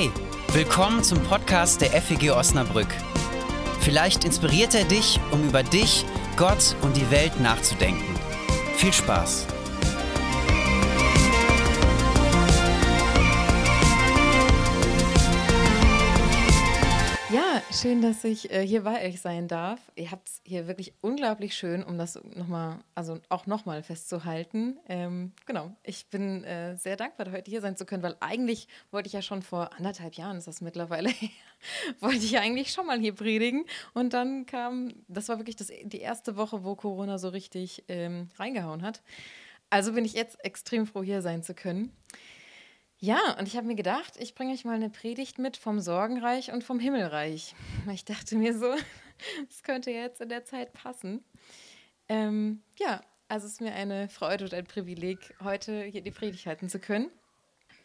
Hey, willkommen zum Podcast der FEG Osnabrück. Vielleicht inspiriert er dich, um über dich, Gott und die Welt nachzudenken. Viel Spaß! Schön, dass ich äh, hier bei euch sein darf. Ihr habt es hier wirklich unglaublich schön, um das nochmal, also auch nochmal festzuhalten. Ähm, genau, ich bin äh, sehr dankbar, heute hier sein zu können, weil eigentlich wollte ich ja schon vor anderthalb Jahren, ist das mittlerweile her, wollte ich eigentlich schon mal hier predigen. Und dann kam, das war wirklich das, die erste Woche, wo Corona so richtig ähm, reingehauen hat. Also bin ich jetzt extrem froh, hier sein zu können. Ja, und ich habe mir gedacht, ich bringe euch mal eine Predigt mit vom Sorgenreich und vom Himmelreich. Ich dachte mir so, das könnte jetzt in der Zeit passen. Ähm, ja, also es ist mir eine Freude und ein Privileg, heute hier die Predigt halten zu können.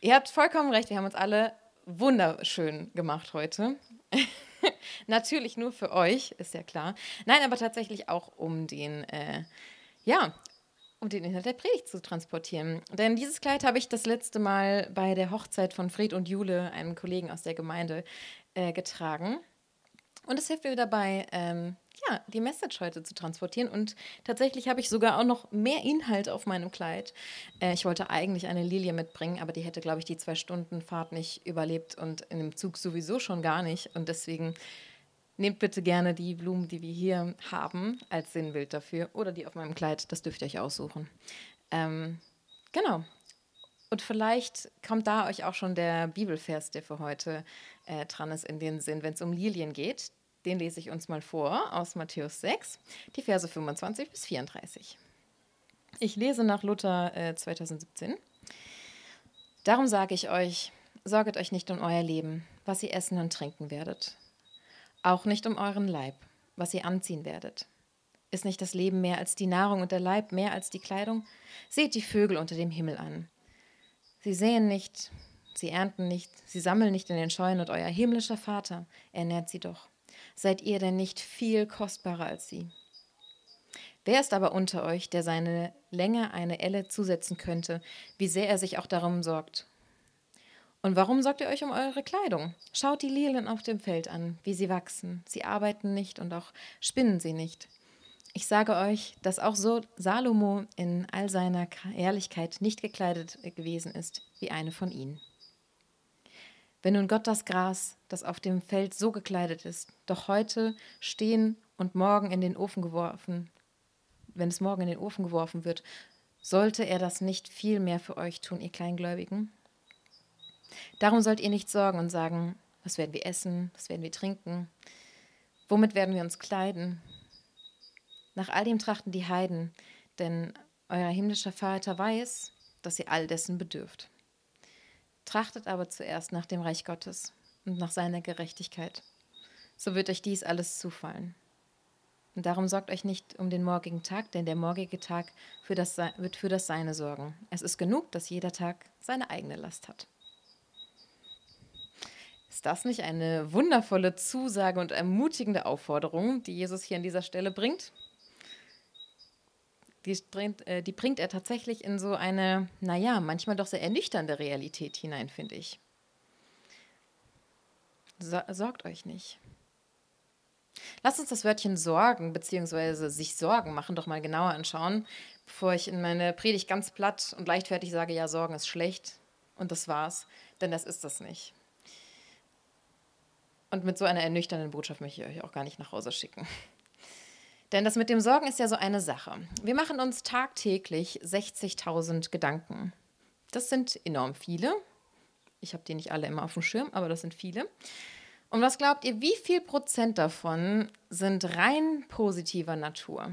Ihr habt vollkommen recht, wir haben uns alle wunderschön gemacht heute. Natürlich nur für euch, ist ja klar. Nein, aber tatsächlich auch um den, äh, ja, um den Inhalt der Predigt zu transportieren. Denn dieses Kleid habe ich das letzte Mal bei der Hochzeit von Fred und Jule, einem Kollegen aus der Gemeinde, äh, getragen. Und es hilft mir dabei, ähm, ja, die Message heute zu transportieren. Und tatsächlich habe ich sogar auch noch mehr Inhalt auf meinem Kleid. Äh, ich wollte eigentlich eine Lilie mitbringen, aber die hätte, glaube ich, die zwei Stunden Fahrt nicht überlebt und in dem Zug sowieso schon gar nicht. Und deswegen Nehmt bitte gerne die Blumen, die wir hier haben, als Sinnbild dafür oder die auf meinem Kleid. Das dürft ihr euch aussuchen. Ähm, genau. Und vielleicht kommt da euch auch schon der Bibelvers, der für heute äh, dran ist, in den Sinn, wenn es um Lilien geht. Den lese ich uns mal vor aus Matthäus 6, die Verse 25 bis 34. Ich lese nach Luther äh, 2017. Darum sage ich euch, sorget euch nicht um euer Leben, was ihr essen und trinken werdet auch nicht um euren Leib, was ihr anziehen werdet. Ist nicht das Leben mehr als die Nahrung und der Leib mehr als die Kleidung? Seht die Vögel unter dem Himmel an. Sie säen nicht, sie ernten nicht, sie sammeln nicht in den Scheunen und euer himmlischer Vater ernährt sie doch. Seid ihr denn nicht viel kostbarer als sie? Wer ist aber unter euch, der seine Länge eine Elle zusetzen könnte, wie sehr er sich auch darum sorgt? Und warum sorgt ihr euch um eure Kleidung? Schaut die Lilien auf dem Feld an, wie sie wachsen. Sie arbeiten nicht und auch spinnen sie nicht. Ich sage euch, dass auch so Salomo in all seiner Ehrlichkeit nicht gekleidet gewesen ist wie eine von ihnen. Wenn nun Gott das Gras, das auf dem Feld so gekleidet ist, doch heute stehen und morgen in den Ofen geworfen, wenn es morgen in den Ofen geworfen wird, sollte er das nicht viel mehr für euch tun, ihr Kleingläubigen? Darum sollt ihr nicht sorgen und sagen, was werden wir essen, was werden wir trinken, womit werden wir uns kleiden. Nach all dem trachten die Heiden, denn euer himmlischer Vater weiß, dass ihr all dessen bedürft. Trachtet aber zuerst nach dem Reich Gottes und nach seiner Gerechtigkeit. So wird euch dies alles zufallen. Und darum sorgt euch nicht um den morgigen Tag, denn der morgige Tag für das, wird für das Seine sorgen. Es ist genug, dass jeder Tag seine eigene Last hat. Ist das nicht eine wundervolle Zusage und ermutigende Aufforderung, die Jesus hier an dieser Stelle bringt? Die bringt, äh, die bringt er tatsächlich in so eine, naja, manchmal doch sehr ernüchternde Realität hinein, finde ich. So, sorgt euch nicht. Lasst uns das Wörtchen sorgen bzw. sich Sorgen machen doch mal genauer anschauen, bevor ich in meine Predigt ganz platt und leichtfertig sage, ja, Sorgen ist schlecht und das war's, denn das ist das nicht. Und mit so einer ernüchternden Botschaft möchte ich euch auch gar nicht nach Hause schicken. Denn das mit dem Sorgen ist ja so eine Sache. Wir machen uns tagtäglich 60.000 Gedanken. Das sind enorm viele. Ich habe die nicht alle immer auf dem Schirm, aber das sind viele. Und was glaubt ihr, wie viel Prozent davon sind rein positiver Natur?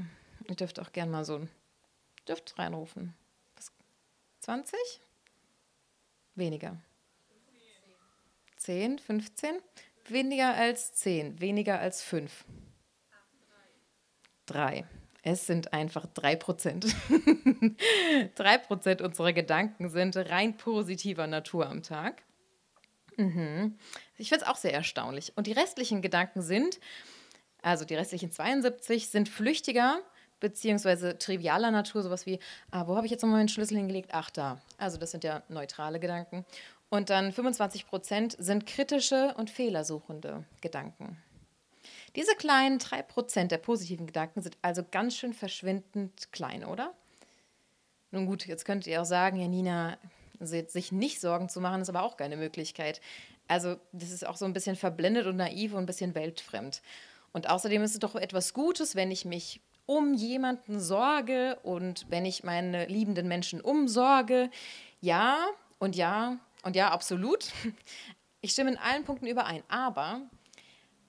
Ihr dürft auch gerne mal so, dürft reinrufen. 20? Weniger. 10, 15? Weniger als 10, weniger als 5. 3. Es sind einfach 3 Prozent. 3 Prozent unserer Gedanken sind rein positiver Natur am Tag. Mhm. Ich finde es auch sehr erstaunlich. Und die restlichen Gedanken sind, also die restlichen 72, sind flüchtiger beziehungsweise trivialer Natur, sowas wie, ah, wo habe ich jetzt nochmal meinen Schlüssel hingelegt? Ach, da. Also das sind ja neutrale Gedanken. Und dann 25 Prozent sind kritische und fehlersuchende Gedanken. Diese kleinen 3 Prozent der positiven Gedanken sind also ganz schön verschwindend klein, oder? Nun gut, jetzt könntet ihr auch sagen, ja Nina, also sich nicht Sorgen zu machen, ist aber auch keine Möglichkeit. Also das ist auch so ein bisschen verblendet und naiv und ein bisschen weltfremd. Und außerdem ist es doch etwas Gutes, wenn ich mich um jemanden sorge und wenn ich meine liebenden Menschen umsorge. Ja und ja und ja, absolut. Ich stimme in allen Punkten überein. Aber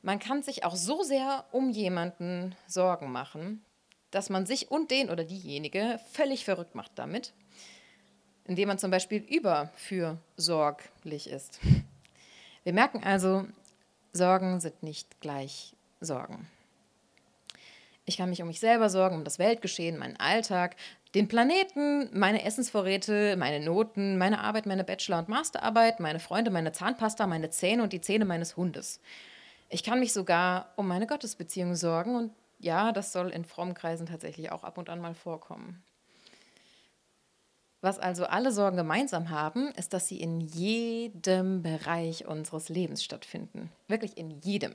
man kann sich auch so sehr um jemanden Sorgen machen, dass man sich und den oder diejenige völlig verrückt macht damit, indem man zum Beispiel überfürsorglich ist. Wir merken also, Sorgen sind nicht gleich Sorgen. Ich kann mich um mich selber sorgen, um das Weltgeschehen, meinen Alltag, den Planeten, meine Essensvorräte, meine Noten, meine Arbeit, meine Bachelor- und Masterarbeit, meine Freunde, meine Zahnpasta, meine Zähne und die Zähne meines Hundes. Ich kann mich sogar um meine Gottesbeziehung sorgen und ja, das soll in frommen Kreisen tatsächlich auch ab und an mal vorkommen. Was also alle Sorgen gemeinsam haben, ist, dass sie in jedem Bereich unseres Lebens stattfinden. Wirklich in jedem.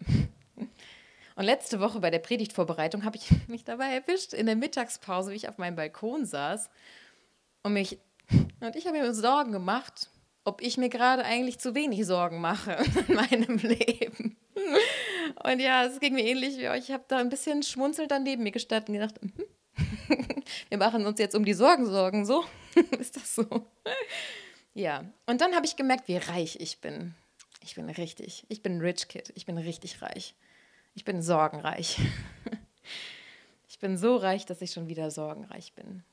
Und letzte Woche bei der Predigtvorbereitung habe ich mich dabei erwischt, in der Mittagspause, wie ich auf meinem Balkon saß und mich und ich habe mir Sorgen gemacht, ob ich mir gerade eigentlich zu wenig Sorgen mache in meinem Leben. Und ja, es ging mir ähnlich wie euch. Ich habe da ein bisschen schmunzelnd daneben mir gestanden und gedacht, mhm. wir machen uns jetzt um die Sorgen Sorgen, so? Ist das so? Ja, und dann habe ich gemerkt, wie reich ich bin. Ich bin richtig. Ich bin Rich Kid. Ich bin richtig reich. Ich bin sorgenreich. Ich bin so reich, dass ich schon wieder sorgenreich bin.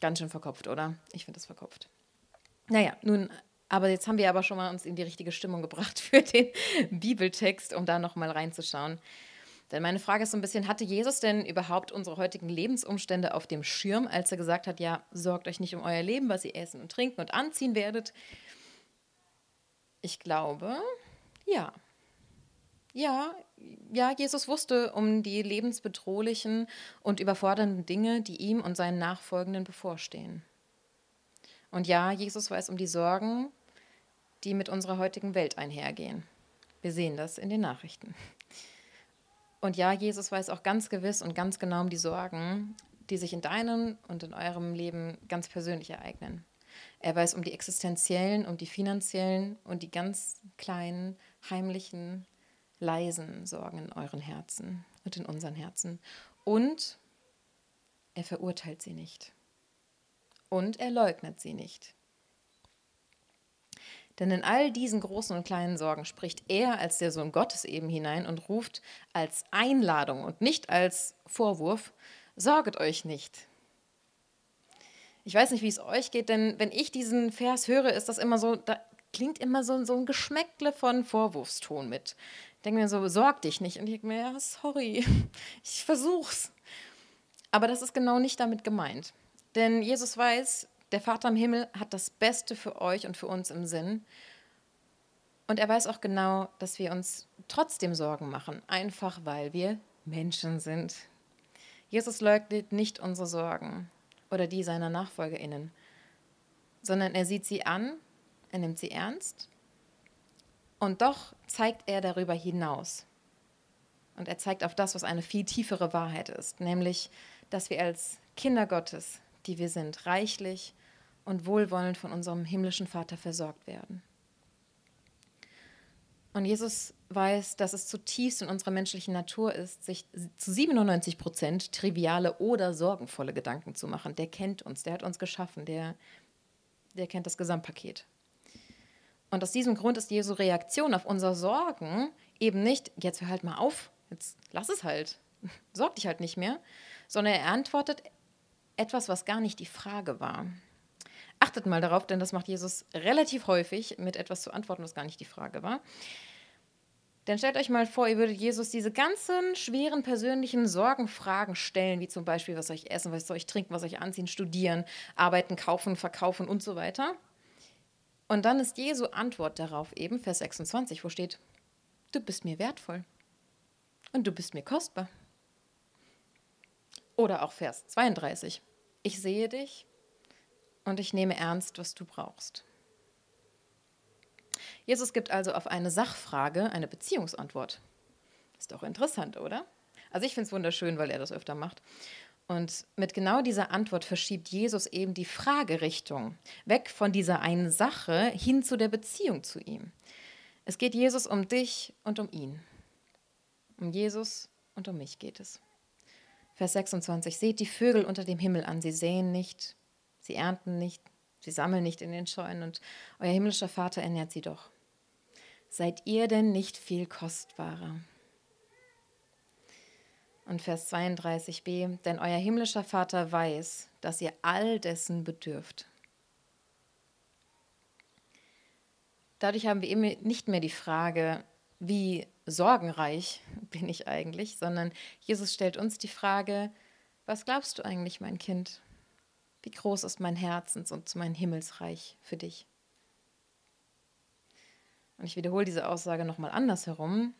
Ganz schön verkopft, oder? Ich finde das verkopft. Naja, nun aber jetzt haben wir aber schon mal uns in die richtige Stimmung gebracht für den Bibeltext, um da nochmal reinzuschauen. Denn meine Frage ist so ein bisschen, hatte Jesus denn überhaupt unsere heutigen Lebensumstände auf dem Schirm, als er gesagt hat, ja, sorgt euch nicht um euer Leben, was ihr essen und trinken und anziehen werdet? Ich glaube, ja. Ja, ja, Jesus wusste um die lebensbedrohlichen und überfordernden Dinge, die ihm und seinen Nachfolgenden bevorstehen. Und ja, Jesus weiß um die Sorgen, die mit unserer heutigen Welt einhergehen. Wir sehen das in den Nachrichten. Und ja, Jesus weiß auch ganz gewiss und ganz genau um die Sorgen, die sich in deinem und in eurem Leben ganz persönlich ereignen. Er weiß um die existenziellen, um die finanziellen und die ganz kleinen, heimlichen, leisen Sorgen in euren Herzen und in unseren Herzen. Und er verurteilt sie nicht. Und er leugnet sie nicht. Denn in all diesen großen und kleinen Sorgen spricht er als der Sohn Gottes eben hinein und ruft als Einladung und nicht als Vorwurf, sorget euch nicht. Ich weiß nicht, wie es euch geht, denn wenn ich diesen Vers höre, ist das immer so, da klingt immer so, so ein Geschmäckle von Vorwurfston mit. Denke mir so, sorg dich nicht. Und ich denke mir, ja, sorry, ich versuch's. Aber das ist genau nicht damit gemeint. Denn Jesus weiß, der Vater im Himmel hat das Beste für euch und für uns im Sinn. Und er weiß auch genau, dass wir uns trotzdem Sorgen machen, einfach weil wir Menschen sind. Jesus leugnet nicht unsere Sorgen oder die seiner Nachfolgerinnen, sondern er sieht sie an, er nimmt sie ernst und doch zeigt er darüber hinaus. Und er zeigt auf das, was eine viel tiefere Wahrheit ist, nämlich, dass wir als Kinder Gottes, die wir sind, reichlich und wohlwollend von unserem himmlischen Vater versorgt werden. Und Jesus weiß, dass es zutiefst in unserer menschlichen Natur ist, sich zu 97 Prozent triviale oder sorgenvolle Gedanken zu machen. Der kennt uns, der hat uns geschaffen, der, der kennt das Gesamtpaket. Und aus diesem Grund ist Jesu Reaktion auf unser Sorgen eben nicht, jetzt hör halt mal auf, jetzt lass es halt, sorg dich halt nicht mehr, sondern er antwortet etwas, was gar nicht die Frage war. Achtet mal darauf, denn das macht Jesus relativ häufig, mit etwas zu antworten, was gar nicht die Frage war. Denn stellt euch mal vor, ihr würdet Jesus diese ganzen schweren persönlichen Sorgenfragen stellen, wie zum Beispiel, was soll ich essen, was soll ich trinken, was soll ich anziehen, studieren, arbeiten, kaufen, verkaufen und so weiter. Und dann ist Jesu Antwort darauf eben Vers 26, wo steht, du bist mir wertvoll und du bist mir kostbar. Oder auch Vers 32, ich sehe dich und ich nehme ernst, was du brauchst. Jesus gibt also auf eine Sachfrage eine Beziehungsantwort. Ist doch interessant, oder? Also ich finde es wunderschön, weil er das öfter macht. Und mit genau dieser Antwort verschiebt Jesus eben die Fragerichtung weg von dieser einen Sache hin zu der Beziehung zu ihm. Es geht Jesus um dich und um ihn. Um Jesus und um mich geht es. Vers 26. Seht die Vögel unter dem Himmel an. Sie säen nicht, sie ernten nicht, sie sammeln nicht in den Scheunen und euer himmlischer Vater ernährt sie doch. Seid ihr denn nicht viel kostbarer? Und Vers 32b, denn euer himmlischer Vater weiß, dass ihr all dessen bedürft. Dadurch haben wir eben nicht mehr die Frage, wie sorgenreich bin ich eigentlich, sondern Jesus stellt uns die Frage, was glaubst du eigentlich, mein Kind? Wie groß ist mein Herzens- und mein Himmelsreich für dich? Und ich wiederhole diese Aussage nochmal andersherum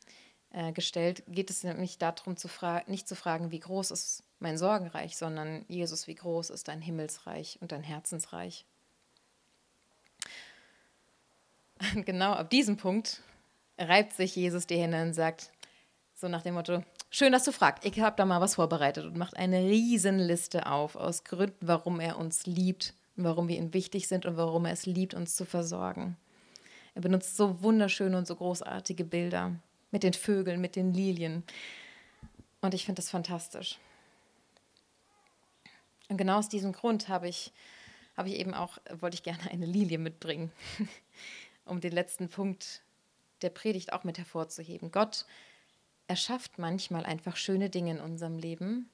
äh, gestellt, geht es nämlich darum, zu nicht zu fragen, wie groß ist mein Sorgenreich, sondern Jesus, wie groß ist dein Himmelsreich und dein Herzensreich? Und genau ab diesem Punkt reibt sich Jesus die Hände und sagt, so nach dem Motto, schön, dass du fragst, ich habe da mal was vorbereitet und macht eine Riesenliste auf aus Gründen, warum er uns liebt, warum wir ihm wichtig sind und warum er es liebt, uns zu versorgen. Er benutzt so wunderschöne und so großartige Bilder mit den Vögeln, mit den Lilien. Und ich finde das fantastisch. Und genau aus diesem Grund habe ich, habe ich eben auch, wollte ich gerne eine Lilie mitbringen, um den letzten Punkt der Predigt auch mit hervorzuheben. Gott erschafft manchmal einfach schöne Dinge in unserem Leben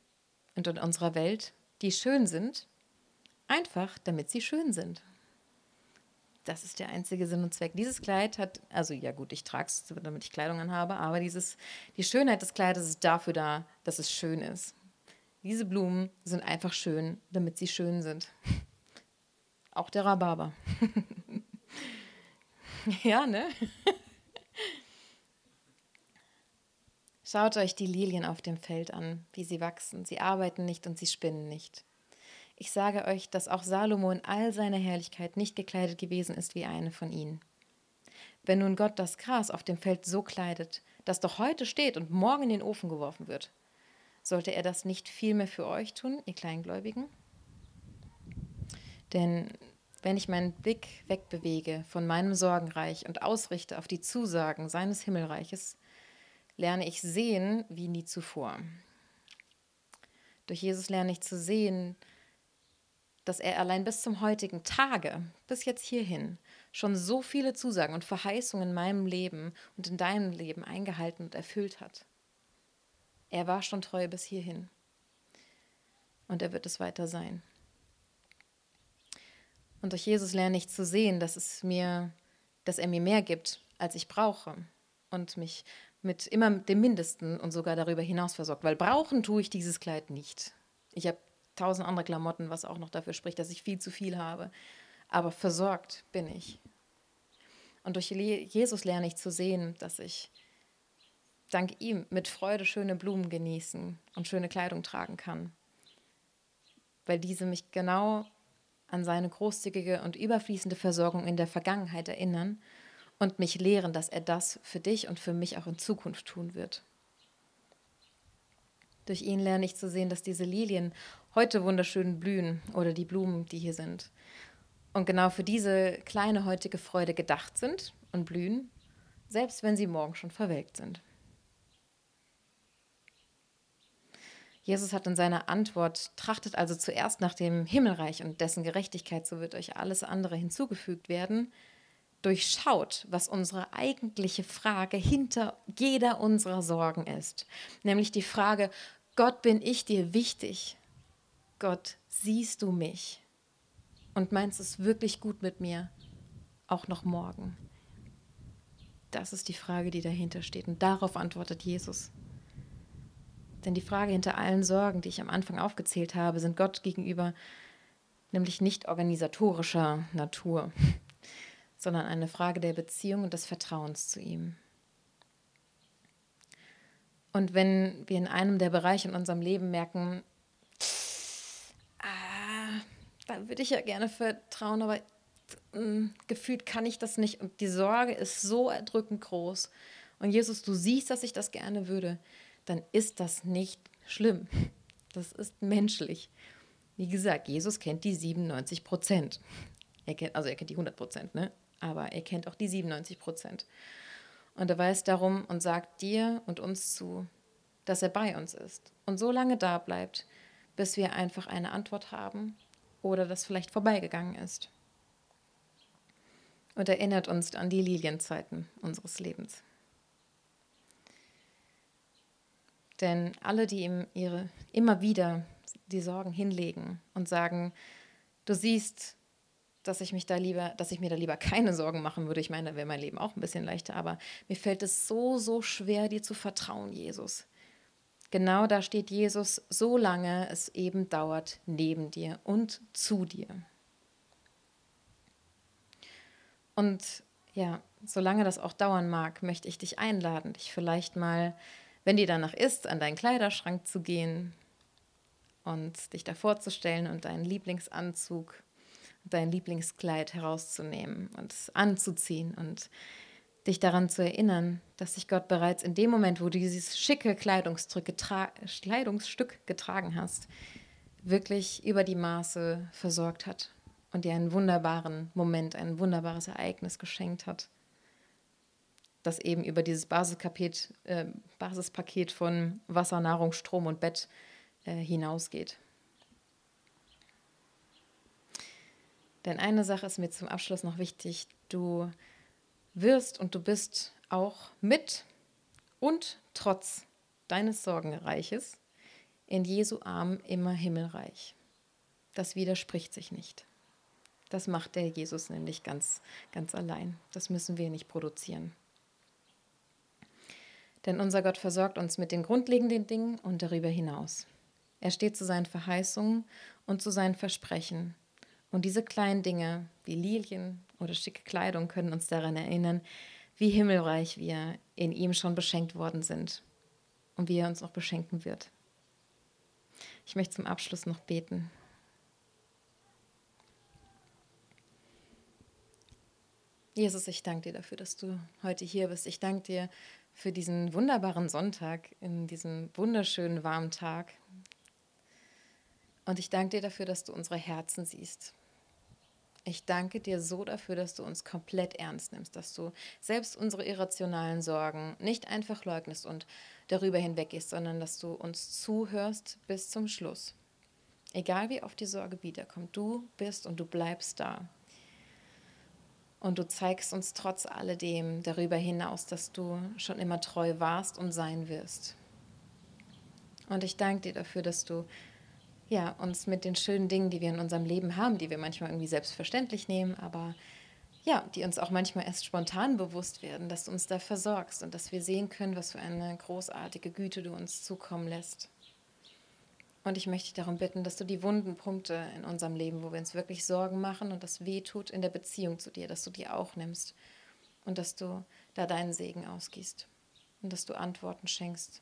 und in unserer Welt, die schön sind, einfach damit sie schön sind. Das ist der einzige Sinn und Zweck. Dieses Kleid hat, also ja gut, ich trage es, damit ich Kleidung anhabe, aber dieses, die Schönheit des Kleides ist dafür da, dass es schön ist. Diese Blumen sind einfach schön, damit sie schön sind. Auch der Rhabarber. ja, ne? Schaut euch die Lilien auf dem Feld an, wie sie wachsen. Sie arbeiten nicht und sie spinnen nicht. Ich sage euch, dass auch Salomo in all seiner Herrlichkeit nicht gekleidet gewesen ist wie eine von ihnen. Wenn nun Gott das Gras auf dem Feld so kleidet, das doch heute steht und morgen in den Ofen geworfen wird, sollte er das nicht viel mehr für euch tun, ihr Kleingläubigen? Denn wenn ich meinen Blick wegbewege von meinem Sorgenreich und ausrichte auf die Zusagen seines Himmelreiches, lerne ich sehen wie nie zuvor. Durch Jesus lerne ich zu sehen, dass er allein bis zum heutigen Tage, bis jetzt hierhin, schon so viele Zusagen und Verheißungen in meinem Leben und in deinem Leben eingehalten und erfüllt hat. Er war schon treu bis hierhin. Und er wird es weiter sein. Und durch Jesus lerne ich zu sehen, dass es mir, dass er mir mehr gibt, als ich brauche und mich mit immer dem Mindesten und sogar darüber hinaus versorgt. Weil brauchen tue ich dieses Kleid nicht. Ich habe tausend andere Klamotten, was auch noch dafür spricht, dass ich viel zu viel habe. Aber versorgt bin ich. Und durch Jesus lerne ich zu sehen, dass ich dank ihm mit Freude schöne Blumen genießen und schöne Kleidung tragen kann. Weil diese mich genau an seine großzügige und überfließende Versorgung in der Vergangenheit erinnern und mich lehren, dass er das für dich und für mich auch in Zukunft tun wird. Durch ihn lerne ich zu sehen, dass diese Lilien heute wunderschön blühen oder die Blumen, die hier sind. Und genau für diese kleine heutige Freude gedacht sind und blühen, selbst wenn sie morgen schon verwelkt sind. Jesus hat in seiner Antwort, trachtet also zuerst nach dem Himmelreich und dessen Gerechtigkeit, so wird euch alles andere hinzugefügt werden, durchschaut, was unsere eigentliche Frage hinter jeder unserer Sorgen ist. Nämlich die Frage, Gott, bin ich dir wichtig? Gott, siehst du mich? Und meinst es wirklich gut mit mir? Auch noch morgen? Das ist die Frage, die dahinter steht. Und darauf antwortet Jesus. Denn die Frage hinter allen Sorgen, die ich am Anfang aufgezählt habe, sind Gott gegenüber nämlich nicht organisatorischer Natur, sondern eine Frage der Beziehung und des Vertrauens zu ihm. Und wenn wir in einem der Bereiche in unserem Leben merken, würde ich ja gerne vertrauen, aber mh, mm, gefühlt kann ich das nicht und die Sorge ist so erdrückend groß und Jesus, du siehst, dass ich das gerne würde, dann ist das nicht schlimm. Das ist menschlich. Wie gesagt, Jesus kennt die 97 Prozent. Er kennt, also er kennt die 100 Prozent, ne? aber er kennt auch die 97 Prozent. Und er weiß darum und sagt dir und uns zu, dass er bei uns ist und so lange da bleibt, bis wir einfach eine Antwort haben oder das vielleicht vorbeigegangen ist. Und erinnert uns an die Lilienzeiten unseres Lebens. Denn alle, die ihm ihre immer wieder die Sorgen hinlegen und sagen, du siehst, dass ich mich da lieber, dass ich mir da lieber keine Sorgen machen würde. Ich meine, da wäre mein Leben auch ein bisschen leichter, aber mir fällt es so, so schwer, dir zu vertrauen, Jesus. Genau da steht Jesus, solange es eben dauert, neben dir und zu dir. Und ja, solange das auch dauern mag, möchte ich dich einladen, dich vielleicht mal, wenn dir danach ist, an deinen Kleiderschrank zu gehen und dich da vorzustellen und deinen Lieblingsanzug, dein Lieblingskleid herauszunehmen und anzuziehen und dich daran zu erinnern, dass sich Gott bereits in dem Moment, wo du dieses schicke Kleidungsstück, getra Kleidungsstück getragen hast, wirklich über die Maße versorgt hat und dir einen wunderbaren Moment, ein wunderbares Ereignis geschenkt hat, das eben über dieses Basispaket, äh, Basispaket von Wasser, Nahrung, Strom und Bett äh, hinausgeht. Denn eine Sache ist mir zum Abschluss noch wichtig. Du wirst und du bist auch mit und trotz deines Sorgenreiches in Jesu Arm immer himmelreich. Das widerspricht sich nicht. Das macht der Jesus nämlich ganz, ganz allein. Das müssen wir nicht produzieren. Denn unser Gott versorgt uns mit den grundlegenden Dingen und darüber hinaus. Er steht zu seinen Verheißungen und zu seinen Versprechen. Und diese kleinen Dinge wie Lilien oder schicke Kleidung können uns daran erinnern, wie himmelreich wir in ihm schon beschenkt worden sind und wie er uns noch beschenken wird. Ich möchte zum Abschluss noch beten. Jesus, ich danke dir dafür, dass du heute hier bist. Ich danke dir für diesen wunderbaren Sonntag, in diesem wunderschönen warmen Tag. Und ich danke dir dafür, dass du unsere Herzen siehst. Ich danke dir so dafür, dass du uns komplett ernst nimmst, dass du selbst unsere irrationalen Sorgen nicht einfach leugnest und darüber hinweggehst, sondern dass du uns zuhörst bis zum Schluss. Egal wie oft die Sorge wiederkommt, du bist und du bleibst da. Und du zeigst uns trotz alledem darüber hinaus, dass du schon immer treu warst und sein wirst. Und ich danke dir dafür, dass du ja, uns mit den schönen Dingen, die wir in unserem Leben haben, die wir manchmal irgendwie selbstverständlich nehmen, aber ja, die uns auch manchmal erst spontan bewusst werden, dass du uns da versorgst und dass wir sehen können, was für eine großartige Güte du uns zukommen lässt. Und ich möchte dich darum bitten, dass du die wunden Punkte in unserem Leben, wo wir uns wirklich Sorgen machen und das weh tut in der Beziehung zu dir, dass du die auch nimmst und dass du da deinen Segen ausgießt und dass du Antworten schenkst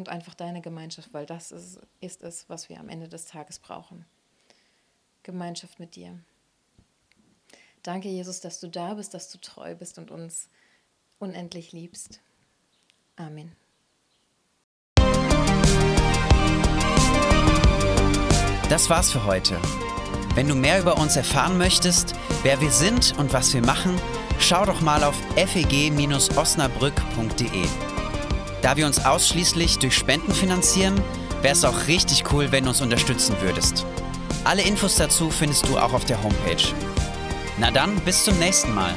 und einfach deine Gemeinschaft, weil das ist, ist es, was wir am Ende des Tages brauchen. Gemeinschaft mit dir. Danke, Jesus, dass du da bist, dass du treu bist und uns unendlich liebst. Amen. Das war's für heute. Wenn du mehr über uns erfahren möchtest, wer wir sind und was wir machen, schau doch mal auf feg-osnabrück.de. Da wir uns ausschließlich durch Spenden finanzieren, wäre es auch richtig cool, wenn du uns unterstützen würdest. Alle Infos dazu findest du auch auf der Homepage. Na dann, bis zum nächsten Mal.